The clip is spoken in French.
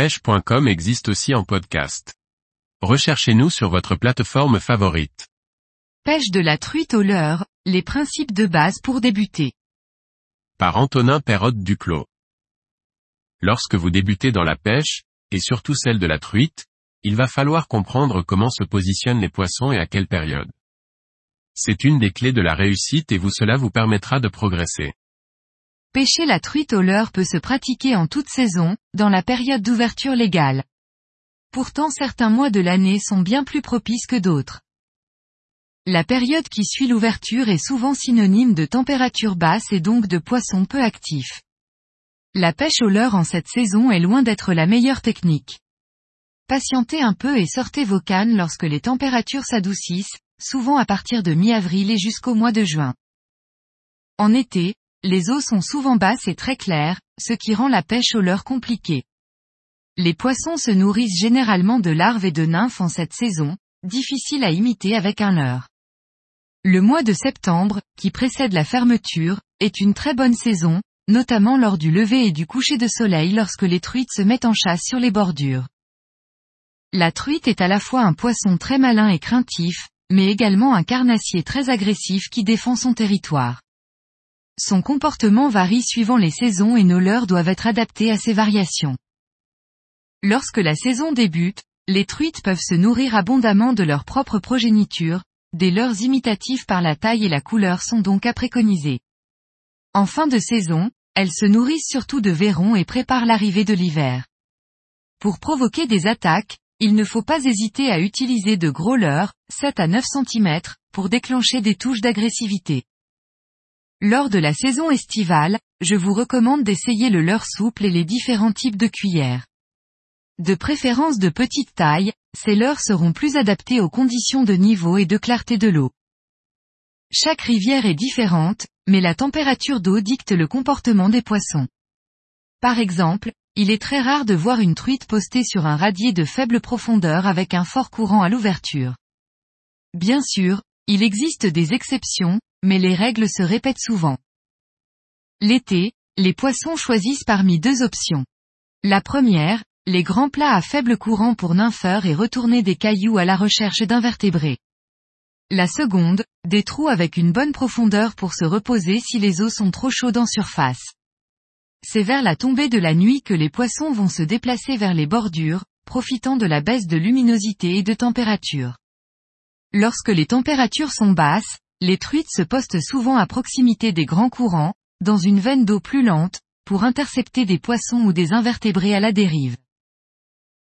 pêche.com existe aussi en podcast. Recherchez-nous sur votre plateforme favorite. Pêche de la truite au leurre, les principes de base pour débuter. Par Antonin Perrotte Duclos. Lorsque vous débutez dans la pêche, et surtout celle de la truite, il va falloir comprendre comment se positionnent les poissons et à quelle période. C'est une des clés de la réussite et vous cela vous permettra de progresser. Pêcher la truite au leurre peut se pratiquer en toute saison, dans la période d'ouverture légale. Pourtant certains mois de l'année sont bien plus propices que d'autres. La période qui suit l'ouverture est souvent synonyme de température basse et donc de poissons peu actifs. La pêche au leurre en cette saison est loin d'être la meilleure technique. Patientez un peu et sortez vos cannes lorsque les températures s'adoucissent, souvent à partir de mi-avril et jusqu'au mois de juin. En été, les eaux sont souvent basses et très claires, ce qui rend la pêche au leurre compliquée. Les poissons se nourrissent généralement de larves et de nymphes en cette saison, difficile à imiter avec un leurre. Le mois de septembre, qui précède la fermeture, est une très bonne saison, notamment lors du lever et du coucher de soleil lorsque les truites se mettent en chasse sur les bordures. La truite est à la fois un poisson très malin et craintif, mais également un carnassier très agressif qui défend son territoire. Son comportement varie suivant les saisons et nos leurres doivent être adaptés à ces variations. Lorsque la saison débute, les truites peuvent se nourrir abondamment de leur propre progéniture, des leurres imitatifs par la taille et la couleur sont donc à préconiser. En fin de saison, elles se nourrissent surtout de verrons et préparent l'arrivée de l'hiver. Pour provoquer des attaques, il ne faut pas hésiter à utiliser de gros leurres, 7 à 9 cm, pour déclencher des touches d'agressivité. Lors de la saison estivale, je vous recommande d'essayer le leurre souple et les différents types de cuillères. De préférence de petite taille, ces leurres seront plus adaptés aux conditions de niveau et de clarté de l'eau. Chaque rivière est différente, mais la température d'eau dicte le comportement des poissons. Par exemple, il est très rare de voir une truite postée sur un radier de faible profondeur avec un fort courant à l'ouverture. Bien sûr, il existe des exceptions, mais les règles se répètent souvent. L'été, les poissons choisissent parmi deux options. La première, les grands plats à faible courant pour nympheurs et retourner des cailloux à la recherche d'invertébrés. La seconde, des trous avec une bonne profondeur pour se reposer si les eaux sont trop chaudes en surface. C'est vers la tombée de la nuit que les poissons vont se déplacer vers les bordures, profitant de la baisse de luminosité et de température. Lorsque les températures sont basses, les truites se postent souvent à proximité des grands courants, dans une veine d'eau plus lente, pour intercepter des poissons ou des invertébrés à la dérive.